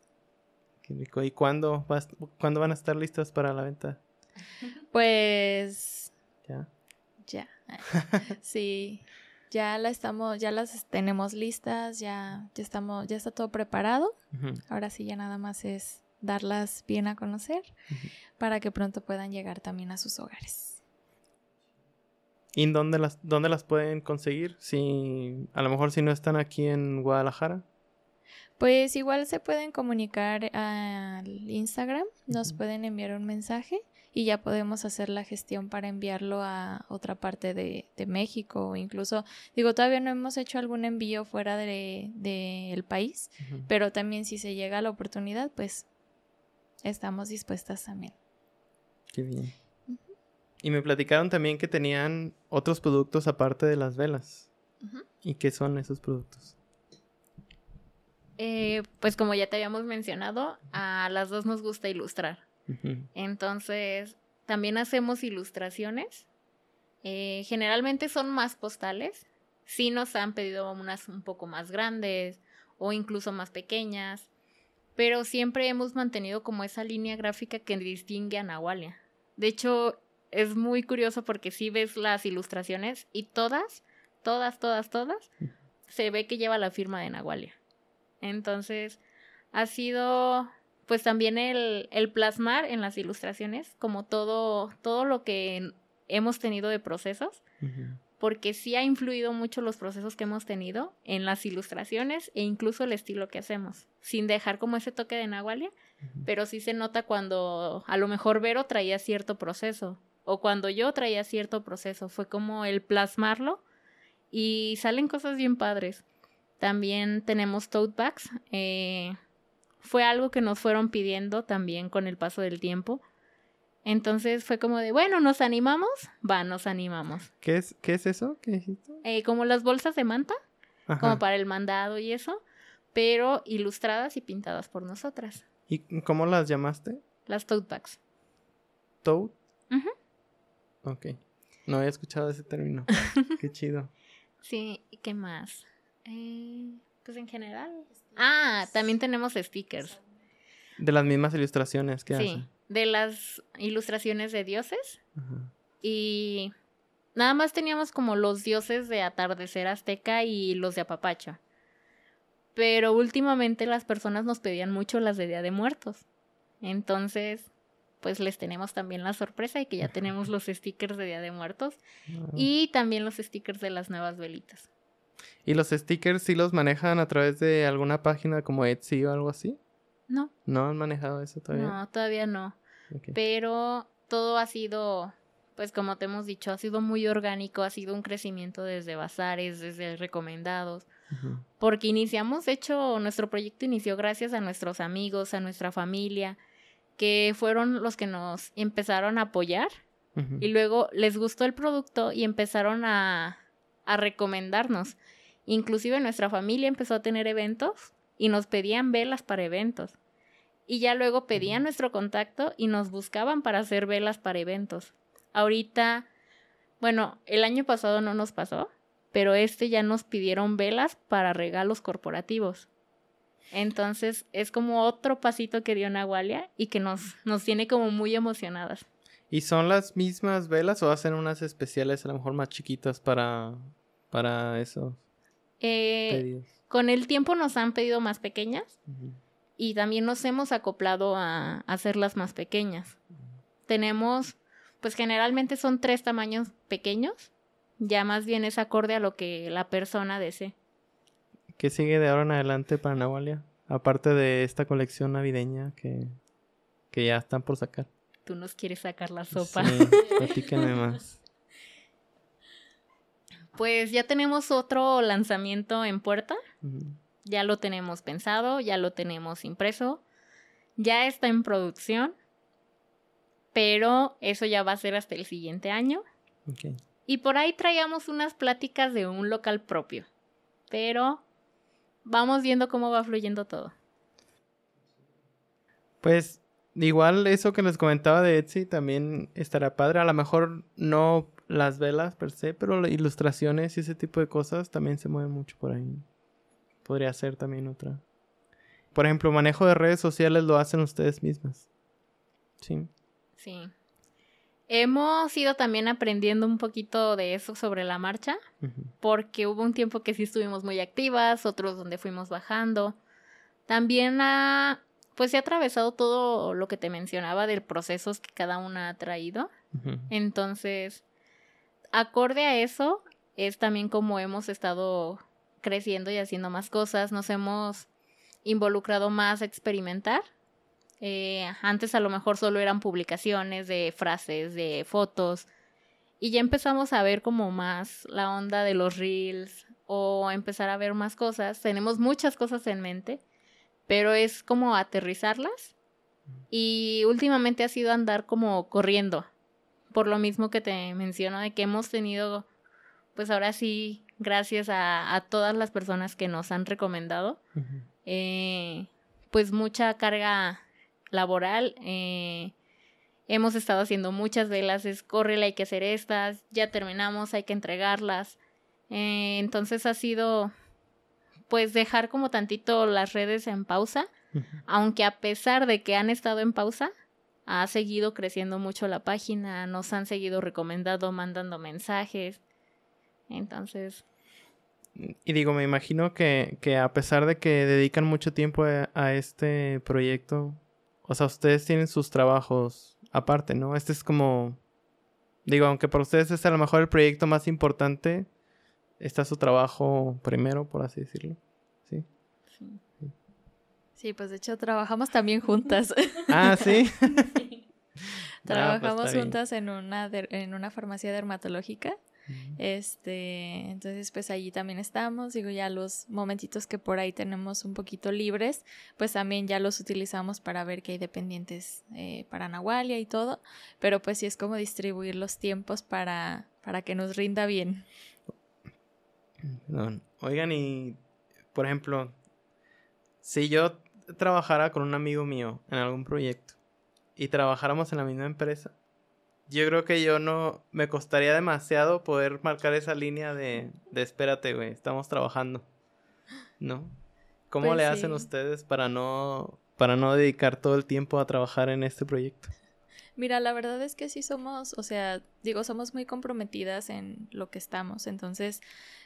Speaker 3: Qué rico. ¿Y cuándo, vas, cuándo van a estar listas para la venta?
Speaker 1: Pues... Ya. Ya. sí ya la estamos, ya las tenemos listas, ya, ya estamos, ya está todo preparado. Ahora sí ya nada más es darlas bien a conocer para que pronto puedan llegar también a sus hogares.
Speaker 3: ¿Y dónde las, dónde las pueden conseguir? Si a lo mejor si no están aquí en Guadalajara.
Speaker 1: Pues igual se pueden comunicar al Instagram, nos pueden enviar un mensaje y ya podemos hacer la gestión para enviarlo a otra parte de, México o incluso, digo, todavía no hemos hecho algún envío fuera del de, país, pero también si se llega a la oportunidad, pues estamos dispuestas también.
Speaker 3: Qué bien. Y me platicaron también que tenían otros productos aparte de las velas. ¿Y qué son esos productos?
Speaker 4: Eh, pues como ya te habíamos mencionado, a las dos nos gusta ilustrar. Entonces, también hacemos ilustraciones. Eh, generalmente son más postales. Sí nos han pedido unas un poco más grandes o incluso más pequeñas. Pero siempre hemos mantenido como esa línea gráfica que distingue a Nahualia. De hecho, es muy curioso porque si ves las ilustraciones y todas, todas, todas, todas, se ve que lleva la firma de Nahualia. Entonces, ha sido pues también el, el, plasmar en las ilustraciones como todo, todo lo que hemos tenido de procesos, porque sí ha influido mucho los procesos que hemos tenido en las ilustraciones e incluso el estilo que hacemos, sin dejar como ese toque de Nahualia, pero sí se nota cuando a lo mejor Vero traía cierto proceso o cuando yo traía cierto proceso. Fue como el plasmarlo y salen cosas bien padres. También tenemos tote bags. Eh, fue algo que nos fueron pidiendo también con el paso del tiempo. Entonces fue como de, bueno, ¿nos animamos? Va, nos animamos.
Speaker 3: ¿Qué es, qué es eso? ¿Qué
Speaker 4: eh, como las bolsas de manta, como para el mandado y eso, pero ilustradas y pintadas por nosotras.
Speaker 3: ¿Y cómo las llamaste?
Speaker 4: Las tote bags.
Speaker 3: ¿Tote? Ok. No había escuchado ese término. Qué chido.
Speaker 4: Sí, ¿y qué más? Eh, pues en general. Ah, también tenemos stickers.
Speaker 3: De las mismas ilustraciones que
Speaker 4: Sí, de las ilustraciones de dioses. Y nada más teníamos como los dioses de atardecer azteca y los de apapacha. Pero últimamente las personas nos pedían mucho las de Día de Muertos. Entonces, pues les tenemos también la sorpresa y que ya tenemos los stickers de Día de Muertos ah. y también los stickers de las nuevas velitas.
Speaker 3: ¿Y los stickers sí los manejan a través de alguna página como Etsy o algo así?
Speaker 4: No.
Speaker 3: ¿No han manejado eso todavía?
Speaker 4: No, todavía no. Pero todo ha sido, pues como te hemos dicho, ha sido muy orgánico, ha sido un crecimiento desde bazares, desde recomendados. Porque iniciamos, hecho, nuestro proyecto inició gracias a nuestros amigos, a nuestra familia, que fueron los que nos empezaron a apoyar y luego les gustó el producto y empezaron a, a recomendarnos. Inclusive nuestra familia empezó a tener eventos y nos pedían velas para eventos. Y ya luego pedían nuestro contacto y nos buscaban para hacer velas para eventos. Ahorita, bueno, el año pasado no nos pasó, pero este ya nos pidieron velas para regalos corporativos. Entonces es como otro pasito que dio Nahualia y que nos, nos tiene como muy emocionadas.
Speaker 3: ¿Y son las mismas velas o hacen unas especiales a lo mejor más chiquitas para, para eso?
Speaker 4: Eh, con el tiempo nos han pedido más pequeñas y también nos hemos acoplado a, hacerlas más pequeñas. Tenemos, pues generalmente son tres tamaños pequeños, ya más bien es acorde a lo que la persona desee.
Speaker 3: ¿Qué sigue de ahora en adelante para Nahualia? Aparte de esta colección navideña que, que ya están por sacar.
Speaker 4: Tú nos quieres sacar la sopa.
Speaker 3: Sí, más.
Speaker 4: Pues ya tenemos otro lanzamiento en puerta. Ya lo tenemos pensado, ya lo tenemos impreso. Ya está en producción. Pero eso ya va a ser hasta el siguiente año. Y por ahí traíamos unas pláticas de un local propio. Pero vamos viendo cómo va fluyendo todo.
Speaker 3: Pues igual eso que les comentaba de Etsy también estará padre. A lo mejor no las velas per se, pero las ilustraciones y ese tipo de cosas también se mueven mucho por ahí. Podría ser también otra. Por ejemplo, manejo de redes sociales lo hacen ustedes mismas. Sí.
Speaker 4: Sí. Hemos ido también aprendiendo un poquito de eso sobre la marcha, porque hubo un tiempo que sí estuvimos muy activas, otros donde fuimos bajando. También ha, pues se ha atravesado todo lo que te mencionaba del procesos que cada una ha traído. Entonces, acorde a eso, es también como hemos estado creciendo y haciendo más cosas, nos hemos involucrado más a experimentar eh, antes a lo mejor solo eran publicaciones de frases, de fotos. Y ya empezamos a ver como más la onda de los reels o empezar a ver más cosas. Tenemos muchas cosas en mente, pero es como aterrizarlas. Y últimamente ha sido andar como corriendo. Por lo mismo que te menciono de que hemos tenido, pues ahora sí, gracias a, todas las personas que nos han recomendado, eh, pues mucha carga laboral. Eh, hemos estado haciendo muchas velas, es corre, hay que hacer estas, ya terminamos, hay que entregarlas. Eh, entonces ha sido pues dejar como tantito las redes en pausa, aunque a pesar de que han estado en pausa, ha seguido creciendo mucho la página, nos han seguido recomendando, mandando mensajes. Entonces...
Speaker 3: Y digo, me imagino que, que a pesar de que dedican mucho tiempo a este proyecto, o sea, ustedes tienen sus trabajos aparte, ¿no? Este es como, digo, aunque para ustedes es a lo mejor el proyecto más importante, está su trabajo primero, por así decirlo. Sí.
Speaker 1: Sí, pues de hecho trabajamos también juntas.
Speaker 3: Ah, sí.
Speaker 1: Trabajamos juntas en una, en una farmacia dermatológica. Este, entonces pues allí también estamos, digo ya los momentitos que por ahí tenemos un poquito libres, pues también ya los utilizamos para ver que hay dependientes eh, para Nahualia y todo, pero pues sí es como distribuir los tiempos para, para que nos rinda bien.
Speaker 3: Oigan, y por ejemplo, si yo trabajara con un amigo mío en algún proyecto y trabajáramos en la misma empresa, yo creo que yo no me costaría demasiado poder marcar esa línea de, de espérate, güey, estamos trabajando. ¿No? ¿Cómo pues le hacen ustedes para no para no dedicar todo el tiempo a trabajar en este proyecto?
Speaker 1: Mira, la verdad es que sí somos, o sea, digo, somos muy comprometidas en lo que estamos. Entonces,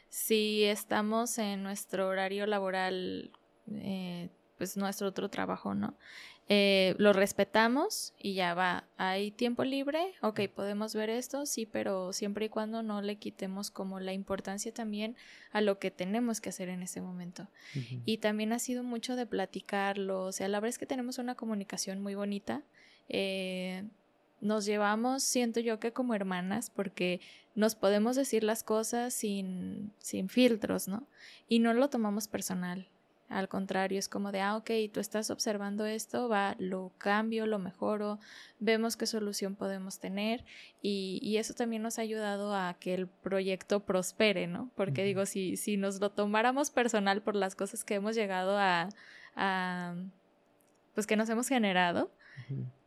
Speaker 1: si estamos en nuestro horario laboral, eh, pues nuestro otro trabajo, ¿no? Eh, lo respetamos y ya va. ¿Hay tiempo libre? Ok, podemos ver esto, sí, pero siempre y cuando no le quitemos como la importancia también a lo que tenemos que hacer en ese momento. Y también ha sido mucho de platicarlo, o sea, la verdad es que tenemos una comunicación muy bonita. Eh, nos llevamos, siento yo que como hermanas, porque nos podemos decir las cosas sin, sin filtros, ¿no? Y no lo tomamos personal. Al contrario, es como de, ah, ok, tú estás observando esto, va, lo cambio, lo mejoro, vemos qué solución podemos tener y, y eso también nos ha ayudado a que el proyecto prospere, ¿no? Porque digo, si, si nos lo tomáramos personal por las cosas que hemos llegado a, a pues que nos hemos generado,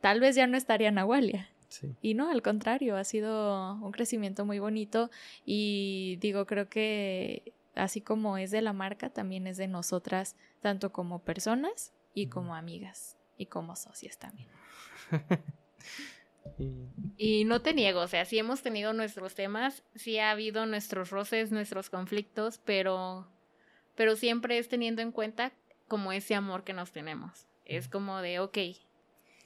Speaker 1: tal vez ya no estaría Nahualia. Sí. Y no, al contrario, ha sido un crecimiento muy bonito y digo, creo que así como es de la marca, también es de nosotras, tanto como personas y como amigas y como socias también.
Speaker 4: y... no te niego, o sea, sí hemos tenido nuestros temas, sí ha habido nuestros roces, nuestros conflictos, pero, pero siempre es teniendo en cuenta como ese amor que nos tenemos. Es como de, ok,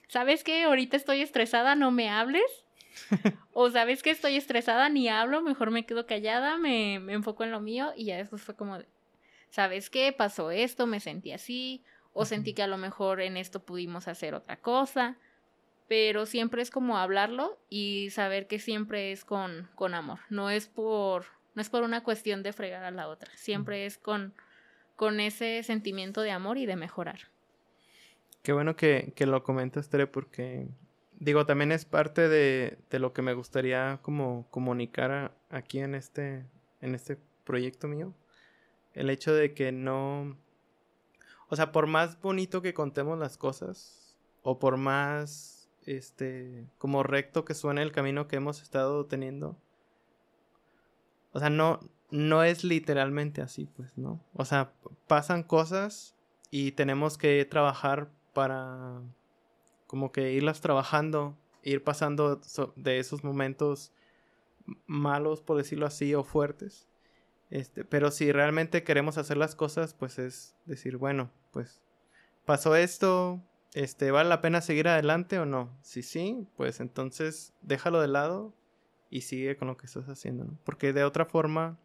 Speaker 4: ¿sabes qué? Ahorita estoy estresada, no me hables o sabes que estoy estresada, ni hablo, mejor me quedo callada, me, enfoco en lo mío y ya después fue como, ¿sabes qué? Pasó esto, me sentí así, o sentí que a lo mejor en esto pudimos hacer otra cosa, pero siempre es como hablarlo y saber que siempre es con, con amor, no es por, no es por una cuestión de fregar a la otra, siempre es con, con ese sentimiento de amor y de mejorar.
Speaker 3: Qué bueno que, que lo comentas, Tere, porque digo, también es parte de, de lo que me gustaría como comunicar aquí en este, en este proyecto mío. El hecho de que no... O sea, por más bonito que contemos las cosas, o por más, este, como recto que suene el camino que hemos estado teniendo, o sea, no, no es literalmente así, pues, ¿no? O sea, pasan cosas y tenemos que trabajar para como que irlas trabajando, ir pasando de esos momentos malos, por decirlo así, o fuertes. Este, pero si realmente queremos hacer las cosas, pues es decir, bueno, pues pasó esto, este, ¿vale la pena seguir adelante o no? Si sí, pues entonces déjalo de lado y sigue con lo que estás haciendo, ¿no? Porque de otra forma,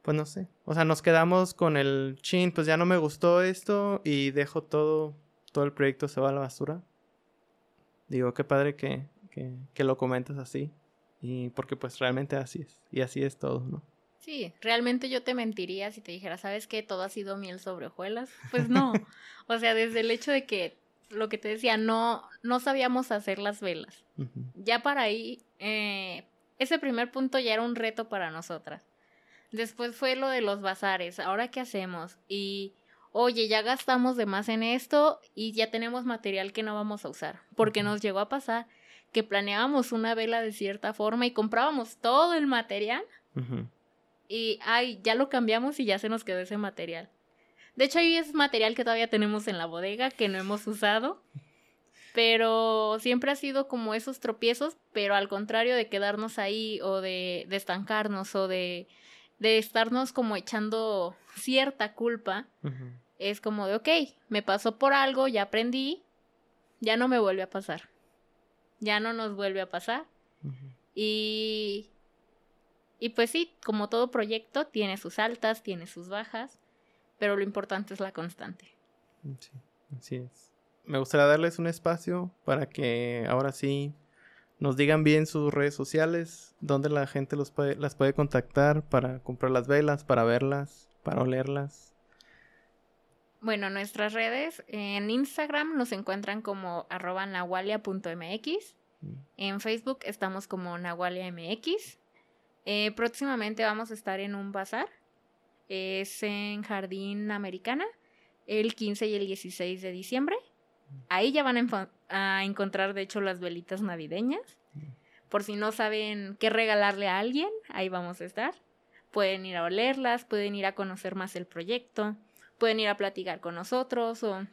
Speaker 3: pues no sé, o sea, nos quedamos con el chin, pues ya no me gustó esto y dejo todo todo el proyecto se va a la basura. Digo, qué padre que, que, lo comentas así. Y porque pues realmente así es. Y así es todo, ¿no?
Speaker 4: Sí, realmente yo te mentiría si te dijera, ¿sabes qué? Todo ha sido miel sobre hojuelas. Pues no. o sea, desde el hecho de que lo que te decía, no, no sabíamos hacer las velas. Ya para ahí, eh, ese primer punto ya era un reto para nosotras. Después fue lo de los bazares. ¿Ahora qué hacemos? Y oye, ya gastamos de más en esto y ya tenemos material que no vamos a usar. Porque nos llegó a pasar que planeábamos una vela de cierta forma y comprábamos todo el material y, ay, ya lo cambiamos y ya se nos quedó ese material. De hecho, ahí es material que todavía tenemos en la bodega que no hemos usado. Pero siempre ha sido como esos tropiezos, pero al contrario de quedarnos ahí o de, estancarnos o de, de estarnos como echando cierta culpa, es como de, ok, me pasó por algo, ya aprendí, ya no me vuelve a pasar. Ya no nos vuelve a pasar. Y... Y pues sí, como todo proyecto, tiene sus altas, tiene sus bajas, pero lo importante es la constante.
Speaker 3: Sí, así es. me gustaría darles un espacio para que ahora sí nos digan bien sus redes sociales, dónde la gente los puede, las puede contactar para comprar las velas, para verlas, para olerlas.
Speaker 4: Bueno, nuestras redes en Instagram nos encuentran como arroba nahualia.mx. Mm. En Facebook estamos como nahualiamx. Eh, próximamente vamos a estar en un bazar. Es en Jardín Americana el 15 y el 16 de diciembre. Ahí ya van a, encontrar, de hecho, las velitas navideñas. Por si no saben qué regalarle a alguien, ahí vamos a estar. Pueden ir a olerlas, pueden ir a conocer más el proyecto, pueden ir a platicar con nosotros o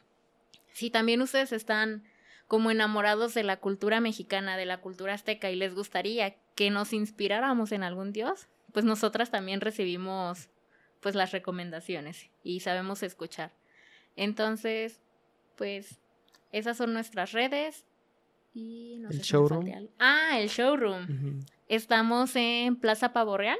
Speaker 4: si también ustedes están como enamorados de la cultura mexicana, de la cultura azteca y les gustaría que nos inspiráramos en algún dios, pues nosotras también recibimos pues las recomendaciones y sabemos escuchar. Entonces, pues esas son nuestras redes. Y
Speaker 3: el showroom.
Speaker 4: Ah, el showroom. Estamos en Plaza Pavo Real,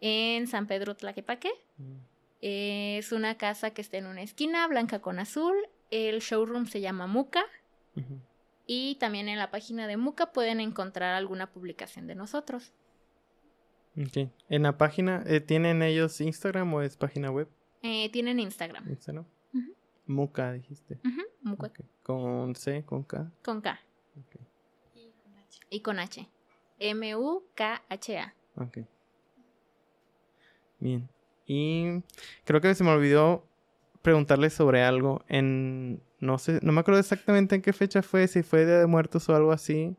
Speaker 4: en San Pedro Tlaquepaque. Mm. Es una casa que está en una esquina, blanca con azul. El showroom se llama Muca. Y también en la página de Muca pueden encontrar alguna publicación de nosotros.
Speaker 3: ¿En la página eh, tienen ellos Instagram o es página web?
Speaker 4: Eh, tienen Instagram.
Speaker 3: Instagram. Muca, dijiste. ¿Con C? ¿Con K?
Speaker 4: Con K. Y con H. M-U-K-H-A.
Speaker 3: Ok. Bien. Y creo que se me olvidó preguntarle sobre algo. En. No sé, no me acuerdo exactamente en qué fecha fue, si fue Día de Muertos o algo así.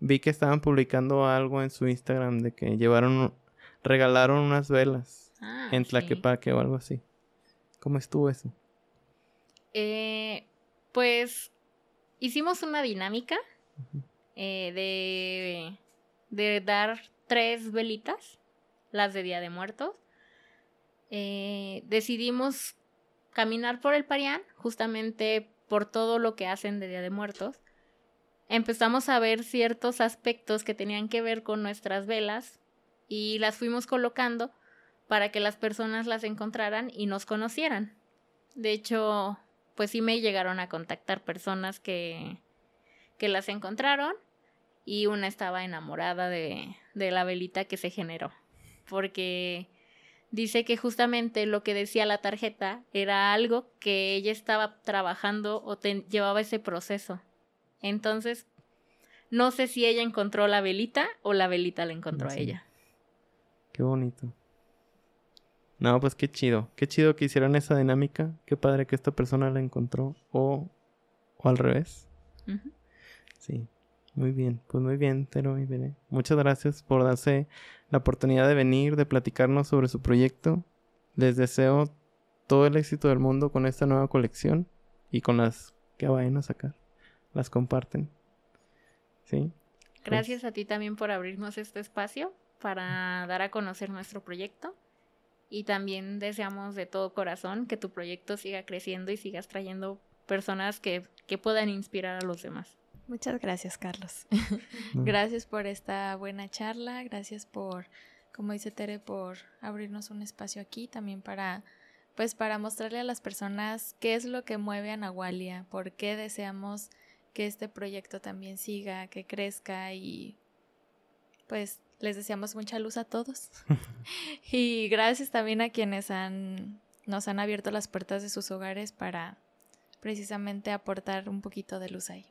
Speaker 3: Vi que estaban publicando algo en su Instagram de que llevaron. regalaron unas velas ah, en Tlaquepaque o algo así. ¿Cómo estuvo eso?
Speaker 4: Eh, pues hicimos una dinámica eh, de, de dar tres velitas, las de Día de Muertos. Eh, decidimos caminar por el Parián, justamente por todo lo que hacen de Día de Muertos. Empezamos a ver ciertos aspectos que tenían que ver con nuestras velas y las fuimos colocando para que las personas las encontraran y nos conocieran. De hecho, pues sí me llegaron a contactar personas que, que las encontraron y una estaba enamorada de, de la velita que se generó. Porque dice que justamente lo que decía la tarjeta era algo que ella estaba trabajando o llevaba ese proceso. Entonces, no sé si ella encontró la velita o la velita la encontró a ella.
Speaker 3: Qué bonito. No, pues qué chido. Qué chido que hicieron esa dinámica. Qué padre que esta persona la encontró. O, o al revés. Sí. Muy bien. Pues muy bien, Tero y Bene. Muchas gracias por darse la oportunidad de venir, de platicarnos sobre su proyecto. Les deseo todo el éxito del mundo con esta nueva colección y con las que vayan a sacar. Las comparten. ¿Sí?
Speaker 4: Gracias a ti también por abrirnos este espacio para dar a conocer nuestro proyecto y también deseamos de todo corazón que tu proyecto siga creciendo y sigas trayendo personas que, puedan inspirar a los demás.
Speaker 1: Muchas gracias, Carlos. gracias por esta buena charla, gracias por, como dice Tere, por abrirnos un espacio aquí también para pues para mostrarle a las personas qué es lo que mueve a Nahualia, por qué deseamos que este proyecto también siga, que crezca y pues les deseamos mucha luz a todos. y gracias también a quienes han, nos han abierto las puertas de sus hogares para precisamente aportar un poquito de luz ahí.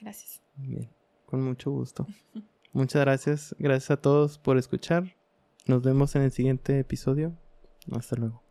Speaker 1: Gracias.
Speaker 3: Bien, con mucho gusto. Muchas gracias. Gracias a todos por escuchar. Nos vemos en el siguiente episodio. Hasta luego.